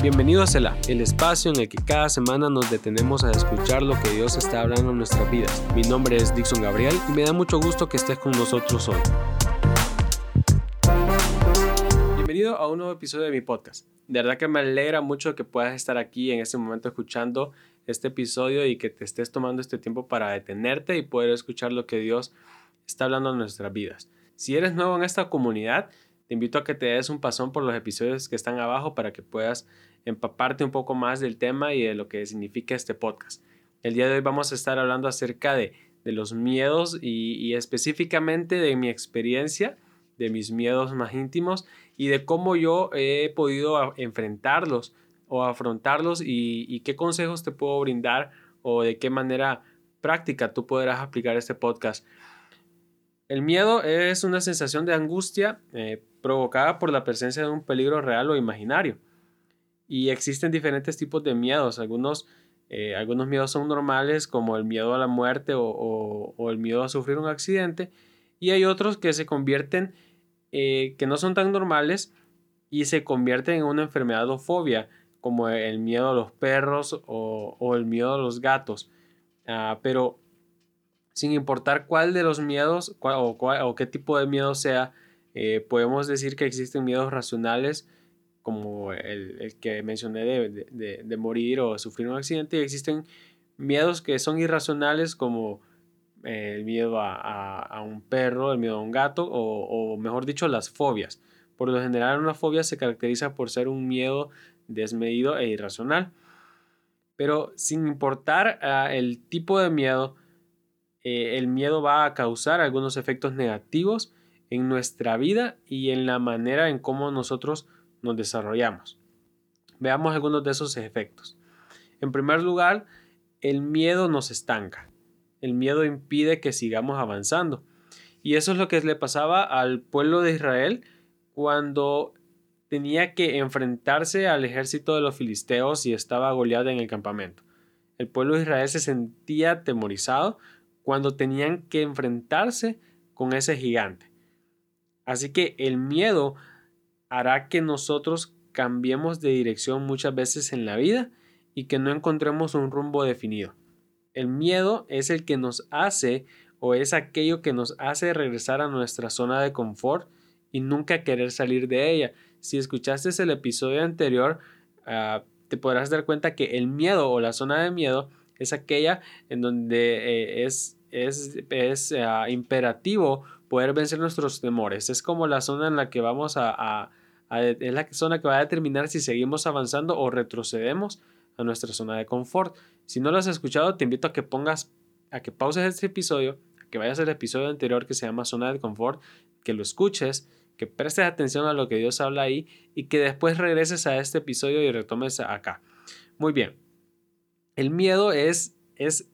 Bienvenido a Cela, el espacio en el que cada semana nos detenemos a escuchar lo que Dios está hablando en nuestras vidas. Mi nombre es Dixon Gabriel y me da mucho gusto que estés con nosotros hoy. Bienvenido a un nuevo episodio de mi podcast. De verdad que me alegra mucho que puedas estar aquí en este momento escuchando este episodio y que te estés tomando este tiempo para detenerte y poder escuchar lo que Dios está hablando en nuestras vidas. Si eres nuevo en esta comunidad, te invito a que te des un pasón por los episodios que están abajo para que puedas empaparte un poco más del tema y de lo que significa este podcast. El día de hoy vamos a estar hablando acerca de, los miedos y, específicamente de mi experiencia, de mis miedos más íntimos y de cómo yo he podido enfrentarlos o afrontarlos y, y qué consejos te puedo brindar o de qué manera práctica tú podrás aplicar este podcast. El miedo es una sensación de angustia eh, provocada por la presencia de un peligro real o imaginario. Y existen diferentes tipos de miedos. Algunos, eh, algunos miedos son normales, como el miedo a la muerte o, el miedo a sufrir un accidente. Y hay otros que se convierten, eh, que no son tan normales y se convierten en una enfermedad o fobia, como el miedo a los perros o, el miedo a los gatos. Ah, pero sin importar cuál de los miedos o, qué tipo de miedo sea, eh, podemos decir que existen miedos racionales como el, que mencioné de, morir o sufrir un accidente y existen miedos que son irracionales como eh, el miedo a, un perro, el miedo a un gato o, mejor dicho las fobias. Por lo general una fobia se caracteriza por ser un miedo desmedido e irracional. Pero sin importar ah, el tipo de miedo, eh, el miedo va a causar algunos efectos negativos en nuestra vida y en la manera en cómo nosotros nos desarrollamos. Veamos algunos de esos efectos. En primer lugar, el miedo nos estanca. El miedo impide que sigamos avanzando. Y eso es lo que le pasaba al pueblo de Israel cuando tenía que enfrentarse al ejército de los filisteos y estaba goleado en el campamento. El pueblo de Israel se sentía atemorizado cuando tenían que enfrentarse con ese gigante. Así que el miedo hará que nosotros cambiemos de dirección muchas veces en la vida y que no encontremos un rumbo definido. El miedo es el que nos hace o es aquello que nos hace regresar a nuestra zona de confort y nunca querer salir de ella. Si escuchaste el episodio anterior, ah, te podrás dar cuenta que el miedo o la zona de miedo es aquella en donde eh, es es, ah, imperativo poder vencer nuestros temores. Es como la zona en la que vamos a, es la zona que va a determinar si seguimos avanzando o retrocedemos a nuestra zona de confort. Si no lo has escuchado, te invito a que pongas, a que pauses este episodio, a que vayas al episodio anterior que se llama zona de confort, que lo escuches, que prestes atención a lo que Dios habla ahí y que después regreses a este episodio y retomes acá. Muy bien. El miedo es, es,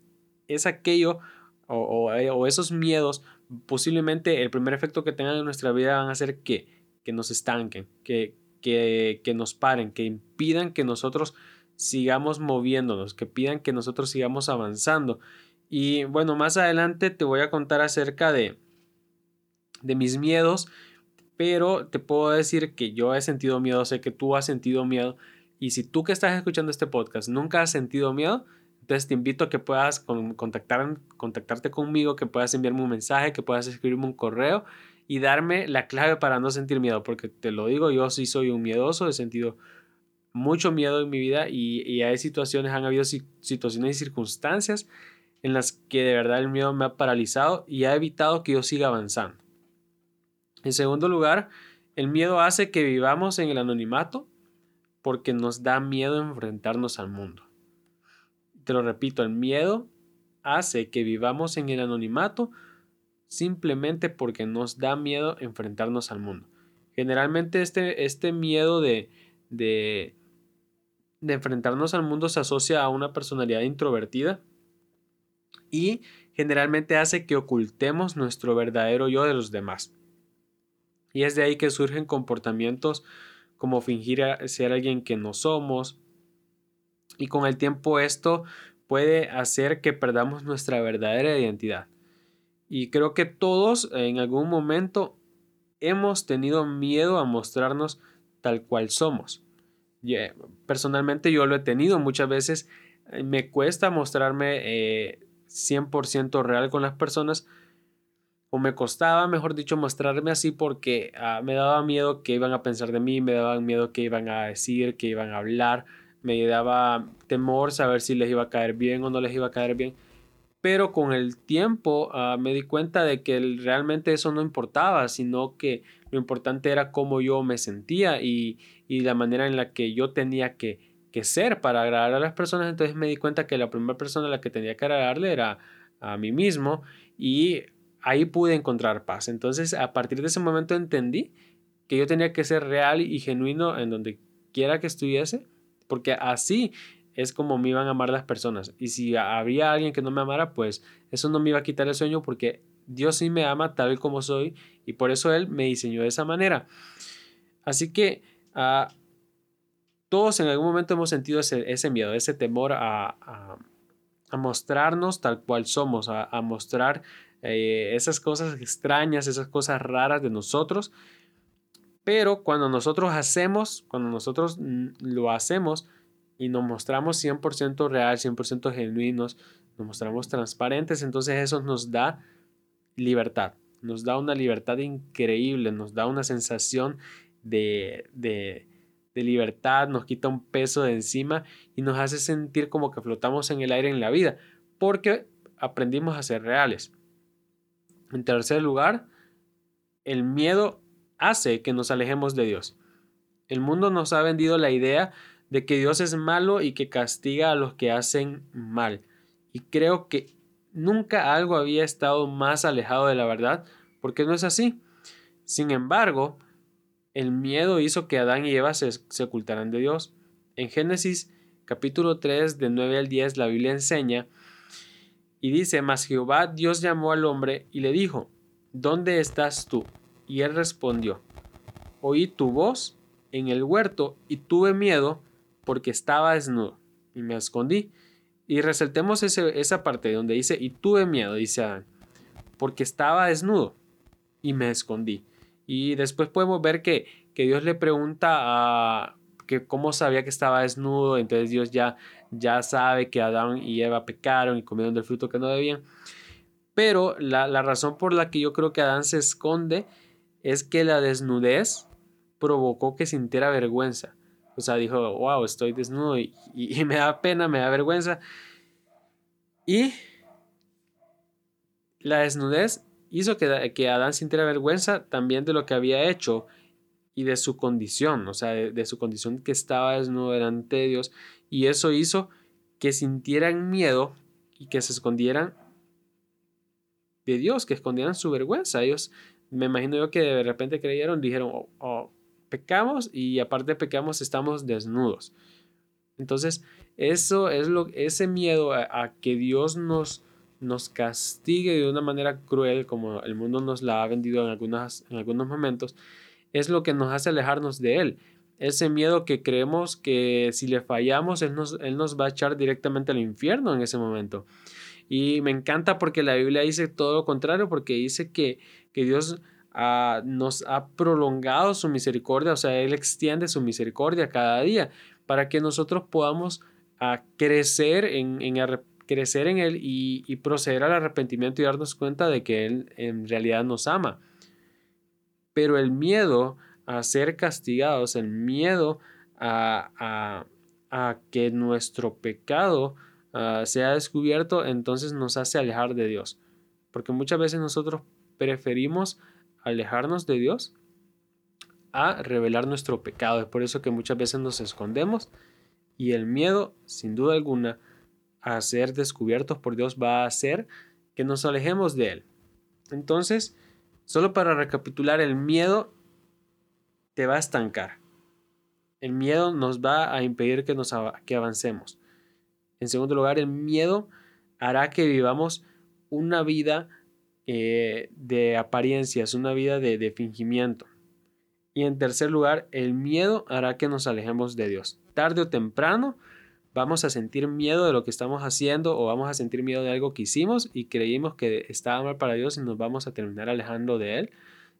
es aquello eh, o, esos miedos, posiblemente el primer efecto que tengan en nuestra vida van a ser que, que nos estanquen, que, que, que nos paren, que impidan que nosotros sigamos moviéndonos, que pidan que nosotros sigamos avanzando. Y bueno, más adelante te voy a contar acerca de, de mis miedos, pero te puedo decir que yo he sentido miedo, sé que tú has sentido miedo, y si tú que estás escuchando este podcast nunca has sentido miedo, entonces te invito a que puedas contactar, contactarte conmigo, que puedas enviarme un mensaje, que puedas escribirme un correo y darme la clave para no sentir miedo, porque te lo digo, yo sí soy un miedoso, he sentido mucho miedo en mi vida y, hay situaciones, han habido situaciones y circunstancias en las que de verdad el miedo me ha paralizado y ha evitado que yo siga avanzando. En segundo lugar, el miedo hace que vivamos en el anonimato porque nos da miedo enfrentarnos al mundo te lo repito, el miedo hace que vivamos en el anonimato simplemente porque nos da miedo enfrentarnos al mundo. Generalmente este, este miedo de, de, de enfrentarnos al mundo se asocia a una personalidad introvertida y generalmente hace que ocultemos nuestro verdadero yo de los demás. Y es de ahí que surgen comportamientos como fingir ser alguien que no somos, y con el tiempo esto puede hacer que perdamos nuestra verdadera identidad. Y creo que todos en algún momento hemos tenido miedo a mostrarnos tal cual somos. personalmente yo lo he tenido muchas veces. Eh, me cuesta mostrarme 100% real con las personas o me costaba, mejor dicho, mostrarme así porque ah, me daba miedo que iban a pensar de mí, me daba miedo que iban a decir, que iban a hablar, me daba temor saber si les iba a caer bien o no les iba a caer bien. Pero con el tiempo ah, me di cuenta de que realmente eso no importaba, sino que lo importante era cómo yo me sentía y, y la manera en la que yo tenía que, que ser para agradar a las personas. Entonces me di cuenta que la primera persona a la que tenía que agradarle era a mí mismo y ahí pude encontrar paz. Entonces, a partir de ese momento entendí que yo tenía que ser real y genuino en donde quiera que estuviese, porque así es como me iban a amar las personas. Y si había alguien que no me amara, pues eso no me iba a quitar el sueño porque Dios sí me ama tal como soy y por eso Él me diseñó de esa manera. Así que ah, todos en algún momento hemos sentido ese, miedo, ese temor a, mostrarnos tal cual somos, a, a mostrar eh, esas cosas extrañas, esas cosas raras de nosotros. Pero cuando nosotros hacemos, cuando nosotros lo hacemos y nos mostramos 100% real, 100% genuinos, nos mostramos transparentes, entonces eso nos da libertad, nos da una libertad increíble, nos da una sensación de, de, de libertad, nos quita un peso de encima y nos hace sentir como que flotamos en el aire en la vida, porque aprendimos a ser reales. En tercer lugar, el miedo hace que nos alejemos de Dios. El mundo nos ha vendido la idea de que Dios es malo y que castiga a los que hacen mal. Y creo que nunca algo había estado más alejado de la verdad, porque no es así. Sin embargo, el miedo hizo que Adán y Eva se, ocultaran de Dios. En Génesis capítulo 3, de 9 al 10, la Biblia enseña y dice, mas Jehová Dios llamó al hombre y le dijo, ¿dónde estás tú? Y él respondió, oí tu voz en el huerto y tuve miedo porque estaba desnudo y me escondí. Y resaltemos esa parte donde dice, y tuve miedo, dice Adán, porque estaba desnudo y me escondí. Y después podemos ver que, que Dios le pregunta a que cómo sabía que estaba desnudo, entonces Dios ya ya sabe que Adán y Eva pecaron y comieron del fruto que no debían. Pero la, razón por la que yo creo que Adán se esconde es que la desnudez provocó que sintiera vergüenza. O sea, dijo, wow, estoy desnudo y, me da pena, me da vergüenza. Y la desnudez hizo que, que, Adán sintiera vergüenza también de lo que había hecho y de su condición, o sea, de, su condición que estaba desnudo delante de Dios y eso hizo que sintieran miedo y que se escondieran de Dios, que escondieran su vergüenza. Ellos, me imagino yo que de repente creyeron, dijeron, oh, oh, pecamos y aparte pecamos, estamos desnudos. Entonces, eso es lo, ese miedo a, que Dios nos, nos castigue de una manera cruel, como el mundo nos la ha vendido en, algunas, en algunos momentos, es lo que nos hace alejarnos de Él ese miedo que creemos que si le fallamos, él nos, él nos va a echar directamente al infierno en ese momento. Y me encanta porque la Biblia dice todo lo contrario, porque dice que, que Dios ah, nos ha prolongado su misericordia, o sea, Él extiende su misericordia cada día para que nosotros podamos ah, crecer en, crecer en Él y, y proceder al arrepentimiento y darnos cuenta de que Él en realidad nos ama. Pero el miedo a ser castigados, el miedo a, que nuestro pecado ah, sea descubierto, entonces nos hace alejar de Dios. Porque muchas veces nosotros preferimos alejarnos de Dios a revelar nuestro pecado. Es por eso que muchas veces nos escondemos y el miedo, sin duda alguna, a ser descubiertos por Dios va a hacer que nos alejemos de Él. Entonces, solo para recapitular, el miedo te va a estancar. El miedo nos va a impedir que, nos, que avancemos. En segundo lugar, el miedo hará que vivamos una vida eh, de apariencias, una vida de, fingimiento. Y en tercer lugar, el miedo hará que nos alejemos de Dios. Tarde o temprano vamos a sentir miedo de lo que estamos haciendo o vamos a sentir miedo de algo que hicimos y creímos que estaba mal para Dios y nos vamos a terminar alejando de Él.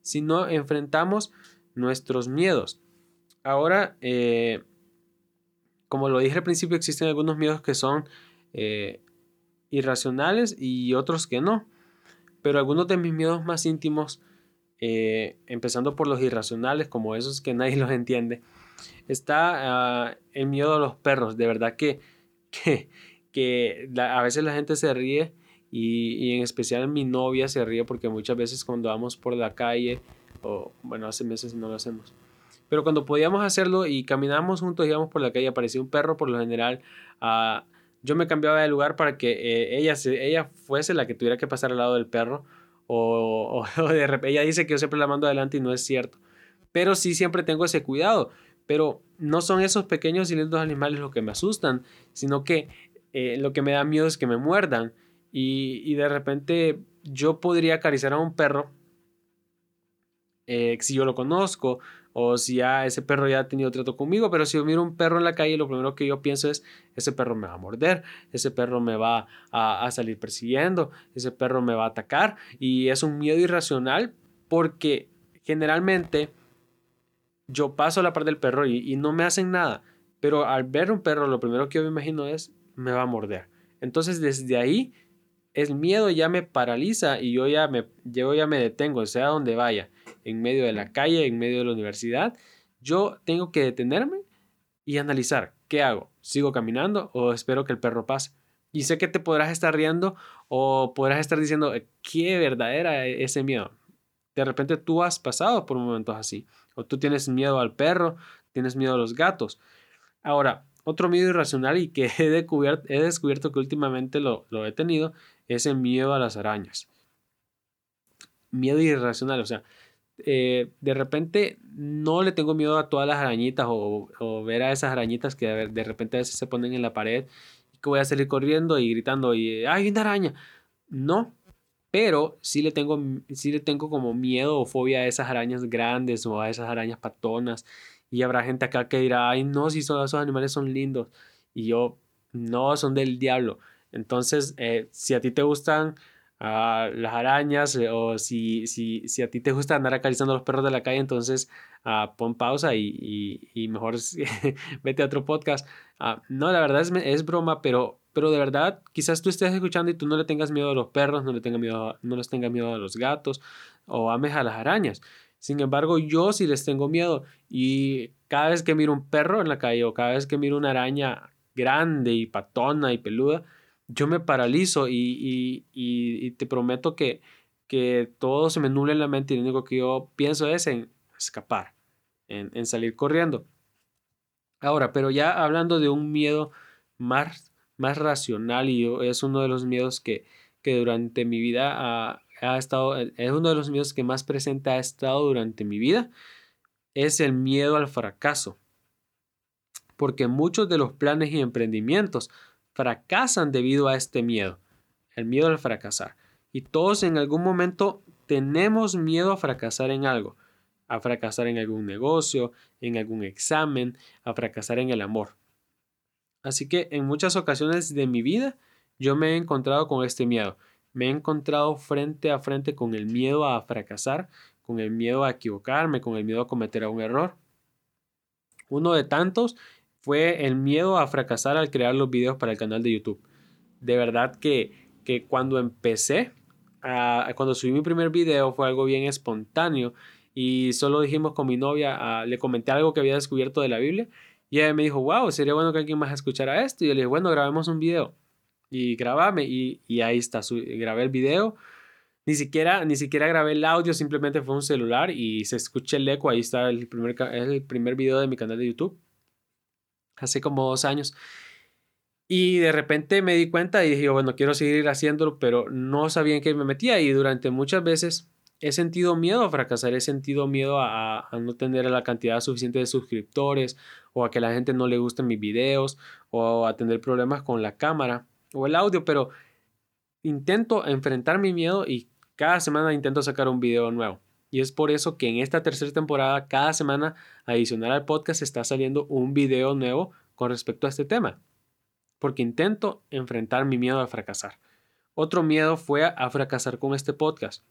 Si no enfrentamos nuestros miedos. Ahora, eh, como lo dije al principio, existen algunos miedos que son eh, irracionales y otros que no. Pero algunos de mis miedos más íntimos, eh, empezando por los irracionales, como esos que nadie los entiende, está ah, el miedo a los perros. De verdad que, que, a veces la gente se ríe y, en especial mi novia se ríe porque muchas veces cuando vamos por la calle, o bueno, hace meses no lo hacemos, pero cuando podíamos hacerlo y caminábamos juntos, íbamos por la calle, aparecía un perro, por lo general, uh, yo me cambiaba de lugar para que eh, ella, ella fuese la que tuviera que pasar al lado del perro. O, de repente ella dice que yo siempre la mando adelante y no es cierto. Pero sí siempre tengo ese cuidado. Pero no son esos pequeños y lindos animales los que me asustan, sino que eh, lo que me da miedo es que me muerdan. Y, y de repente yo podría acariciar a un perro eh, si yo lo conozco o si ya ese perro ya ha tenido trato conmigo, pero si yo miro un perro en la calle, lo primero que yo pienso es, ese perro me va a morder, ese perro me va a, salir persiguiendo, ese perro me va a atacar y es un miedo irracional porque generalmente yo paso la parte del perro y, y no me hacen nada, pero al ver un perro lo primero que yo me imagino es, me va a morder. Entonces desde ahí el miedo ya me paraliza y yo ya me, yo ya me detengo, sea donde vaya en medio de la calle, en medio de la universidad, yo tengo que detenerme y analizar qué hago. ¿Sigo caminando o espero que el perro pase? Y sé que te podrás estar riendo o podrás estar diciendo, qué verdadera e-, ese miedo. De repente tú has pasado por momentos así. O tú tienes miedo al perro, tienes miedo a los gatos. Ahora, otro miedo irracional y que he descubierto, he descubierto que últimamente lo, lo he tenido es el miedo a las arañas. Miedo irracional, o sea, eh, de repente no le tengo miedo a todas las arañitas o, ver a esas arañitas que de repente a veces se ponen en la pared y que voy a salir corriendo y gritando y ¡ay, una araña! No, pero sí le tengo, sí le tengo como miedo o fobia a esas arañas grandes o a esas arañas patonas y habrá gente acá que dirá, ay, no, si esos animales son lindos y yo, no, son del diablo. Entonces, eh, si a ti te gustan las arañas eh, o si, si, si, a ti te gusta andar acariciando a los perros de la calle, entonces uh, pon pausa y, y, mejor vete a otro podcast. Uh, no, la verdad es, es, broma, pero, pero de verdad quizás tú estés escuchando y tú no le tengas miedo a los perros, no le tengas miedo, no les tengas miedo a los gatos o ames a las arañas. Sin embargo, yo sí les tengo miedo y cada vez que miro un perro en la calle o cada vez que miro una araña grande y patona y peluda, yo me paralizo y, te prometo que, que todo se me nubla en la mente y lo único que yo pienso es en escapar, en, salir corriendo. Ahora, pero ya hablando de un miedo más, más racional y es uno de los miedos que, que durante mi vida ha, ha, estado, es uno de los miedos que más presente ha estado durante mi vida, es el miedo al fracaso. Porque muchos de los planes y emprendimientos fracasan debido a este miedo, el miedo al fracasar. Y todos en algún momento tenemos miedo a fracasar en algo, a fracasar en algún negocio, en algún examen, a fracasar en el amor. Así que en muchas ocasiones de mi vida yo me he encontrado con este miedo. Me he encontrado frente a frente con el miedo a fracasar, con el miedo a equivocarme, con el miedo a cometer un error. Uno de tantos fue el miedo a fracasar al crear los videos para el canal de YouTube. De verdad que, que cuando empecé, cuando subí mi primer video fue algo bien espontáneo y solo dijimos con mi novia, le comenté algo que había descubierto de la Biblia y ella me dijo, wow, sería bueno que alguien más escuchara esto. Y yo le dije, bueno, grabemos un video. Y grabame y, ahí está, grabé el video. Ni siquiera, ni siquiera grabé el audio, simplemente fue un celular y se escucha el eco. Ahí está el primer, el primer video de mi canal de YouTube hace como dos años. Y de repente me di cuenta y dije, bueno, quiero seguir haciéndolo, pero no sabía en qué me metía y durante muchas veces he sentido miedo a fracasar, he sentido miedo a, no tener la cantidad suficiente de suscriptores o a que la gente no le gusten mis videos o a tener problemas con la cámara o el audio, pero intento enfrentar mi miedo y cada semana intento sacar un video nuevo. Y es por eso que en esta tercera temporada, cada semana, adicional al podcast, está saliendo un video nuevo con respecto a este tema. Porque intento enfrentar mi miedo a fracasar. Otro miedo fue a fracasar con este podcast.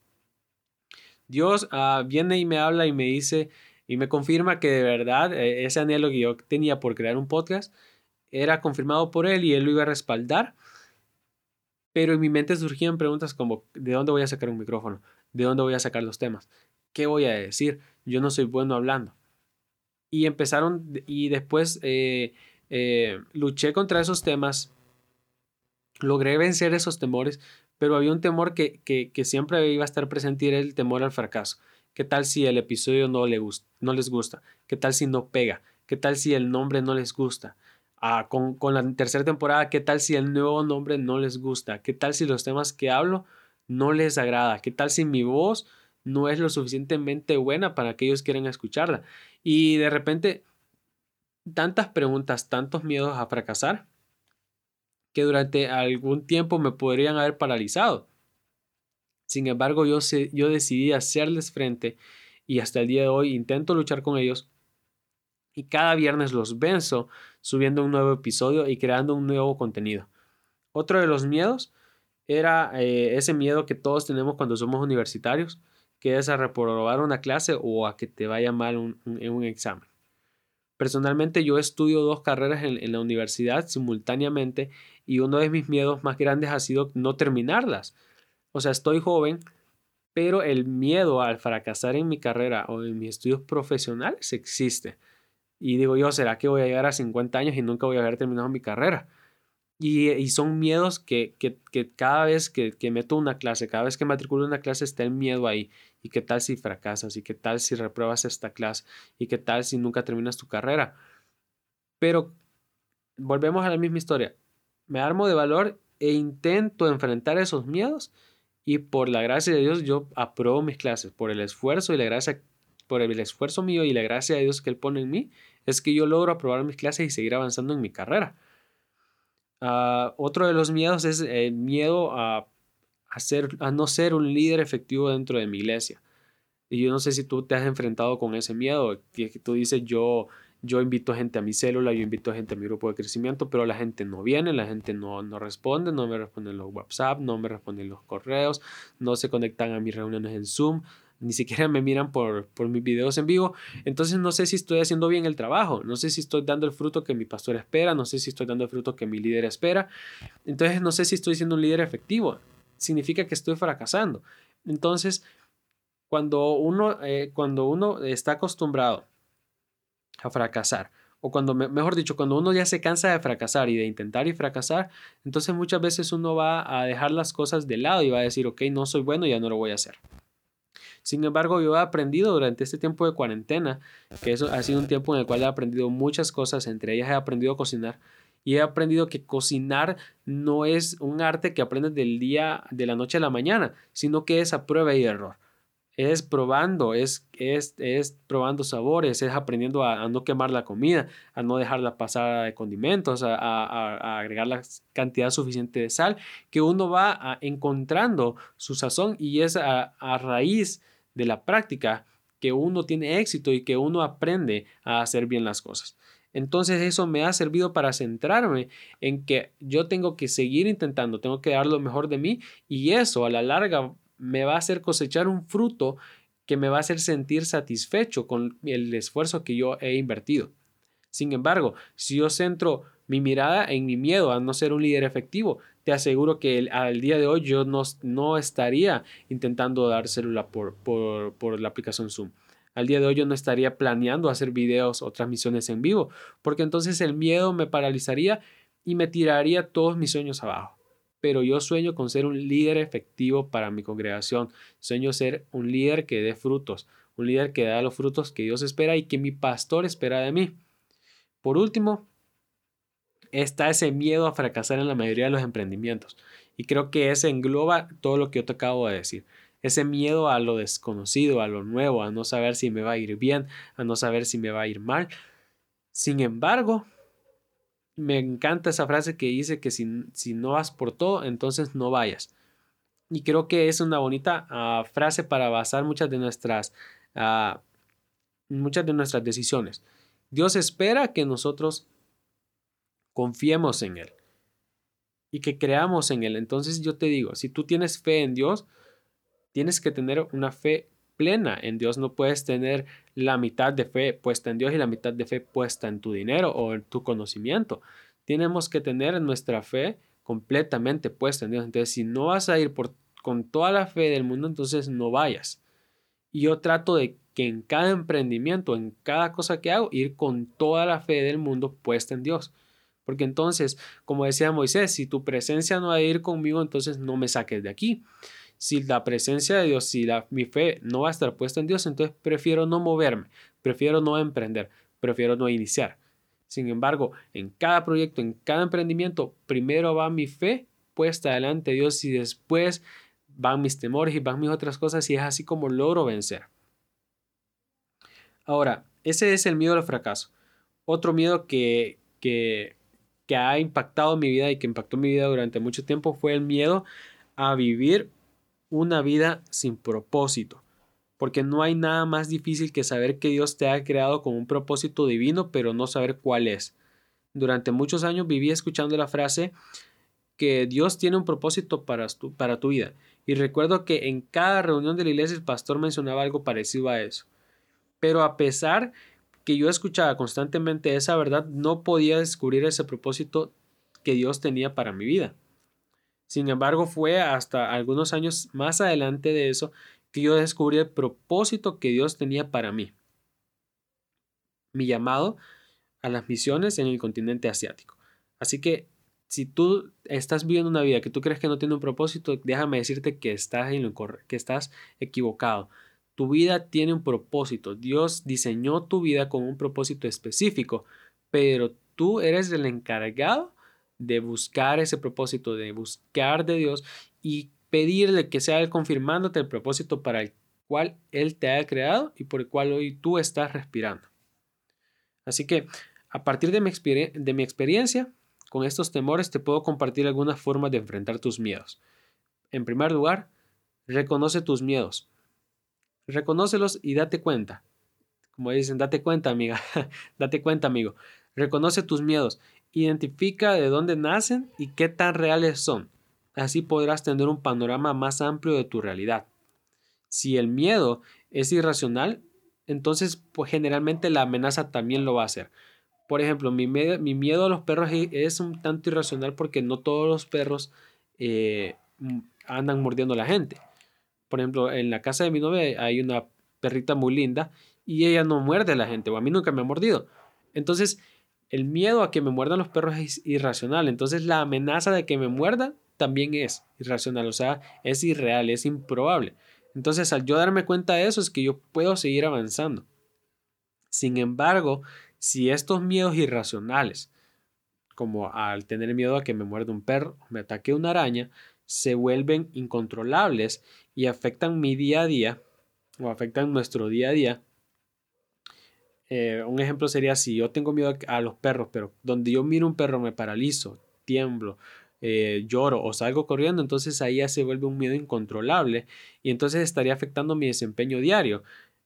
Dios ah, viene y me habla y me dice y me confirma que de verdad eh, ese anhelo que yo tenía por crear un podcast era confirmado por él y él lo iba a respaldar. Pero en mi mente surgían preguntas como, ¿de dónde voy a sacar un micrófono? ¿De dónde voy a sacar los temas? ¿Qué voy a decir? Yo no soy bueno hablando. Y empezaron, y después eh, eh, luché contra esos temas, logré vencer esos temores, pero había un temor que, que, siempre iba a estar presente y era el temor al fracaso. ¿Qué tal si el episodio no, le no les gusta? ¿Qué tal si no pega? ¿Qué tal si el nombre no les gusta? Ah, con, con, la tercera temporada, ¿qué tal si el nuevo nombre no les gusta? ¿Qué tal si los temas que hablo no les agrada? ¿Qué tal si mi voz no es lo suficientemente buena para que ellos quieran escucharla? Y de repente, tantas preguntas, tantos miedos a fracasar, que durante algún tiempo me podrían haber paralizado. Sin embargo, yo, yo decidí hacerles frente y hasta el día de hoy intento luchar con ellos y cada viernes los venzo subiendo un nuevo episodio y creando un nuevo contenido. Otro de los miedos era eh, ese miedo que todos tenemos cuando somos universitarios, que a reprobar una clase o a que te vaya mal en un, examen. Personalmente yo estudio dos carreras en, la universidad simultáneamente y uno de mis miedos más grandes ha sido no terminarlas. O sea, estoy joven, pero el miedo al fracasar en mi carrera o en mis estudios profesionales existe. Y digo yo, ¿será que voy a llegar a 50 años y nunca voy a haber terminado mi carrera? Y, son miedos que, que, cada vez que, que, meto una clase, cada vez que matriculo una clase está el miedo ahí. ¿Y qué tal si fracasas? ¿Y qué tal si repruebas esta clase? ¿Y qué tal si nunca terminas tu carrera? Pero volvemos a la misma historia. Me armo de valor e intento enfrentar esos miedos y por la gracia de Dios yo apruebo mis clases. Por el esfuerzo y la gracia, por el esfuerzo mío y la gracia de Dios que Él pone en mí, es que yo logro aprobar mis clases y seguir avanzando en mi carrera. Ah, otro de los miedos es el miedo a, a no ser un líder efectivo dentro de mi iglesia. Y yo no sé si tú te has enfrentado con ese miedo, que, tú dices, yo, yo invito gente a mi célula, yo invito gente a mi grupo de crecimiento, pero la gente no viene, la gente no, no responde, no me responden los WhatsApp, no me responden los correos, no se conectan a mis reuniones en Zoom, ni siquiera me miran por, por mis videos en vivo. Entonces no sé si estoy haciendo bien el trabajo, no sé si estoy dando el fruto que mi pastor espera, no sé si estoy dando el fruto que mi líder espera. Entonces no sé si estoy siendo un líder efectivo. Significa que estoy fracasando. Entonces, cuando uno, eh, cuando uno está acostumbrado a fracasar, o cuando, mejor dicho, cuando uno ya se cansa de fracasar y de intentar y fracasar, entonces muchas veces uno va a dejar las cosas de lado y va a decir, ok, no soy bueno, ya no lo voy a hacer. Sin embargo, yo he aprendido durante este tiempo de cuarentena, que eso ha sido un tiempo en el cual he aprendido muchas cosas, entre ellas he aprendido a cocinar y he aprendido que cocinar no es un arte que aprendes del día, de la noche a la mañana, sino que es a prueba y error. Es probando, es, es, es probando sabores, es aprendiendo a, no quemar la comida, a no dejarla pasar de condimentos, a, a, agregar la cantidad suficiente de sal, que uno va encontrando su sazón y es a, raíz de la práctica que uno tiene éxito y que uno aprende a hacer bien las cosas. Entonces eso me ha servido para centrarme en que yo tengo que seguir intentando, tengo que dar lo mejor de mí y eso a la larga me va a hacer cosechar un fruto que me va a hacer sentir satisfecho con el esfuerzo que yo he invertido. Sin embargo, si yo centro mi mirada en mi miedo a no ser un líder efectivo, te aseguro que al día de hoy yo no, no estaría intentando dar célula por, por, por la aplicación Zoom. Al día de hoy yo no estaría planeando hacer videos o transmisiones en vivo, porque entonces el miedo me paralizaría y me tiraría todos mis sueños abajo. Pero yo sueño con ser un líder efectivo para mi congregación. Sueño ser un líder que dé frutos, un líder que da los frutos que Dios espera y que mi pastor espera de mí. Por último, está ese miedo a fracasar en la mayoría de los emprendimientos. Y creo que ese engloba todo lo que yo te acabo de decir. Ese miedo a lo desconocido, a lo nuevo, a no saber si me va a ir bien, a no saber si me va a ir mal. Sin embargo, me encanta esa frase que dice que si, no vas por todo, entonces no vayas. Y creo que es una bonita ah, frase para basar muchas de nuestras, ah, muchas de nuestras decisiones. Dios espera que nosotros confiemos en Él y que creamos en Él. Entonces yo te digo, si tú tienes fe en Dios, tienes que tener una fe plena en Dios. No puedes tener la mitad de fe puesta en Dios y la mitad de fe puesta en tu dinero o en tu conocimiento. tenemos que tener nuestra fe completamente puesta en Dios. Entonces, si no vas a ir con toda la fe del mundo, entonces no vayas. Y yo trato de que en cada emprendimiento, en cada cosa que hago, ir con toda la fe del mundo puesta en Dios. Porque entonces, como decía Moisés, si tu presencia no va a ir conmigo, entonces no me saques de aquí. Si la presencia de Dios, si la, mi fe no va a estar puesta en Dios, entonces prefiero no moverme, prefiero no emprender, prefiero no iniciar. Sin embargo, en cada proyecto, en cada emprendimiento, primero va mi fe puesta delante de Dios y después van mis temores y van mis otras cosas y es así como logro vencer. Ahora, ese es el miedo al fracaso. Otro miedo que, que, que ha impactado mi vida y que impactó mi vida durante mucho tiempo fue el miedo a vivir una vida sin propósito. Porque no hay nada más difícil que saber que Dios te ha creado con un propósito divino, pero no saber cuál es. Durante muchos años viví escuchando la frase que Dios tiene un propósito para tu, para tu vida. Y recuerdo que en cada reunión de la iglesia el pastor mencionaba algo parecido a eso. Pero a pesar que yo escuchaba constantemente esa verdad, no podía descubrir ese propósito que Dios tenía para mi vida. Sin embargo, fue hasta algunos años más adelante de eso que yo descubrí el propósito que Dios tenía para mí. Mi llamado a las misiones en el continente asiático. Así que si tú estás viviendo una vida que tú crees que no tiene un propósito, déjame decirte que estás, en lo que estás equivocado. Tu vida tiene un propósito. Dios diseñó tu vida con un propósito específico, pero tú eres el encargado de buscar ese propósito, de buscar de Dios y pedirle que sea Él confirmándote el propósito para el cual Él te ha creado y por el cual hoy tú estás respirando. Así que, a partir de mi, de mi experiencia con estos temores, te puedo compartir algunas formas de enfrentar tus miedos. En primer lugar, reconoce tus miedos. Reconócelos y date cuenta. Como dicen, date cuenta, amiga. date cuenta, amigo. Reconoce tus miedos. Identifica de dónde nacen y qué tan reales son. Así podrás tener un panorama más amplio de tu realidad. Si el miedo es irracional, entonces pues generalmente la amenaza también lo va a hacer. Por ejemplo, mi, mi miedo a los perros es un tanto irracional porque no todos los perros eh, andan mordiendo a la gente. Por ejemplo, en la casa de mi novia hay una perrita muy linda y ella no muerde a la gente, o a mí nunca me ha mordido. Entonces, el miedo a que me muerdan los perros es irracional. Entonces, la amenaza de que me muerdan también es irracional, o sea, es irreal, es improbable. Entonces, al yo darme cuenta de eso, es que yo puedo seguir avanzando. Sin embargo, si estos miedos irracionales, como al tener miedo a que me muerda un perro, me ataque una araña, se vuelven incontrolables y afectan mi día a día o afectan nuestro día a día. Eh, un ejemplo sería si yo tengo miedo a los perros, pero donde yo miro un perro me paralizo, tiemblo, eh, lloro o salgo corriendo, entonces ahí ya se vuelve un miedo incontrolable y entonces estaría afectando mi desempeño diario.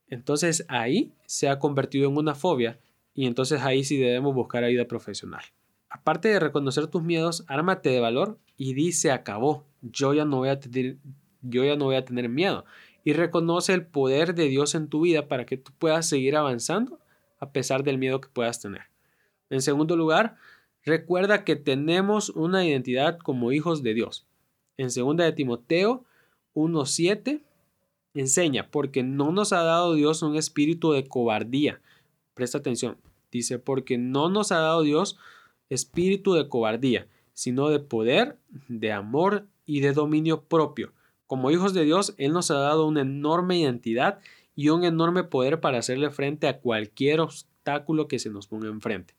Entonces ahí se ha convertido en una fobia y entonces ahí sí debemos buscar ayuda profesional. Aparte de reconocer tus miedos, ármate de valor y di se acabó. Yo ya no voy a tener, yo ya no voy a tener miedo. Y reconoce el poder de Dios en tu vida para que tú puedas seguir avanzando a pesar del miedo que puedas tener. En segundo lugar, recuerda que tenemos una identidad como hijos de Dios. En segunda de Timoteo 1:7 enseña, porque no nos ha dado Dios un espíritu de cobardía. Presta atención. Dice, porque no nos ha dado Dios espíritu de cobardía, sino de poder, de amor y de dominio propio. Como hijos de Dios, Él nos ha dado una enorme identidad y un enorme poder para hacerle frente a cualquier obstáculo que se nos ponga enfrente.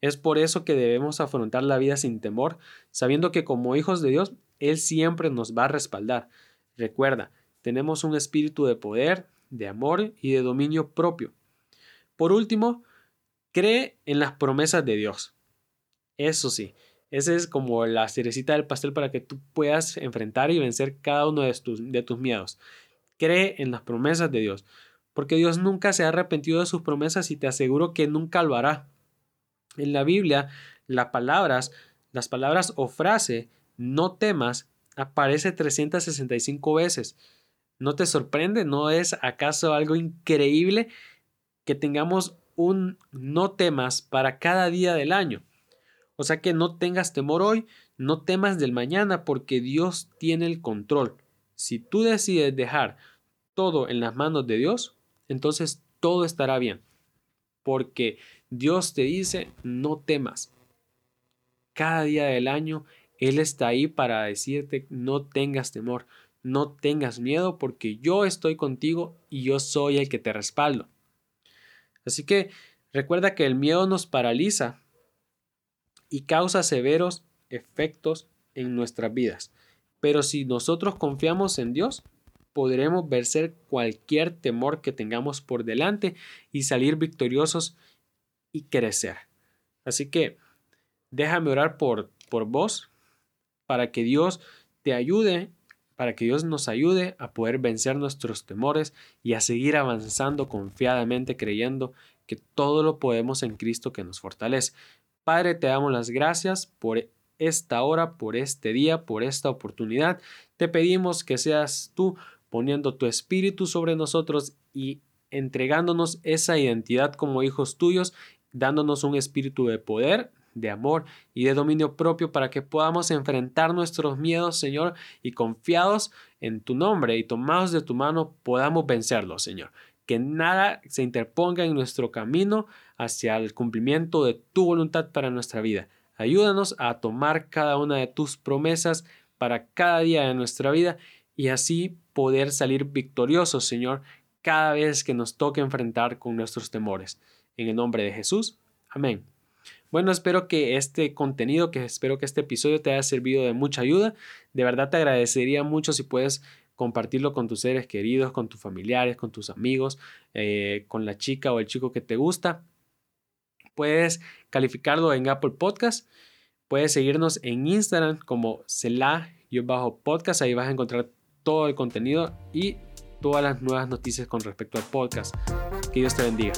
Es por eso que debemos afrontar la vida sin temor, sabiendo que como hijos de Dios, Él siempre nos va a respaldar. Recuerda, tenemos un espíritu de poder, de amor y de dominio propio. Por último, cree en las promesas de Dios. Eso sí, esa es como la cerecita del pastel para que tú puedas enfrentar y vencer cada uno de tus, de tus miedos. Cree en las promesas de Dios, porque Dios nunca se ha arrepentido de sus promesas y te aseguro que nunca lo hará. En la Biblia, las palabras, las palabras o frase no temas aparece 365 veces. ¿No te sorprende? ¿No es acaso algo increíble que tengamos un no temas para cada día del año? O sea que no tengas temor hoy, no temas del mañana porque Dios tiene el control. Si tú decides dejar todo en las manos de Dios, entonces todo estará bien. Porque Dios te dice, no temas. Cada día del año Él está ahí para decirte, no tengas temor, no tengas miedo porque yo estoy contigo y yo soy el que te respaldo. Así que recuerda que el miedo nos paraliza y causa severos efectos en nuestras vidas. Pero si nosotros confiamos en Dios, podremos vencer cualquier temor que tengamos por delante y salir victoriosos y crecer. Así que déjame orar por, por vos para que Dios te ayude, para que Dios nos ayude a poder vencer nuestros temores y a seguir avanzando confiadamente creyendo que todo lo podemos en Cristo que nos fortalece. Padre, te damos las gracias por esta hora, por este día, por esta oportunidad. Te pedimos que seas tú poniendo tu espíritu sobre nosotros y entregándonos esa identidad como hijos tuyos, dándonos un espíritu de poder, de amor y de dominio propio para que podamos enfrentar nuestros miedos, Señor, y confiados en tu nombre y tomados de tu mano podamos vencerlos, Señor. Que nada se interponga en nuestro camino hacia el cumplimiento de tu voluntad para nuestra vida. Ayúdanos a tomar cada una de tus promesas para cada día de nuestra vida y así poder salir victoriosos, Señor, cada vez que nos toque enfrentar con nuestros temores. En el nombre de Jesús. Amén. Bueno, espero que este contenido, que espero que este episodio te haya servido de mucha ayuda. De verdad te agradecería mucho si puedes compartirlo con tus seres queridos, con tus familiares, con tus amigos, eh, con la chica o el chico que te gusta. Puedes calificarlo en Apple Podcast. Puedes seguirnos en Instagram como Cela-podcast. Ahí vas a encontrar todo el contenido y todas las nuevas noticias con respecto al podcast. Que Dios te bendiga.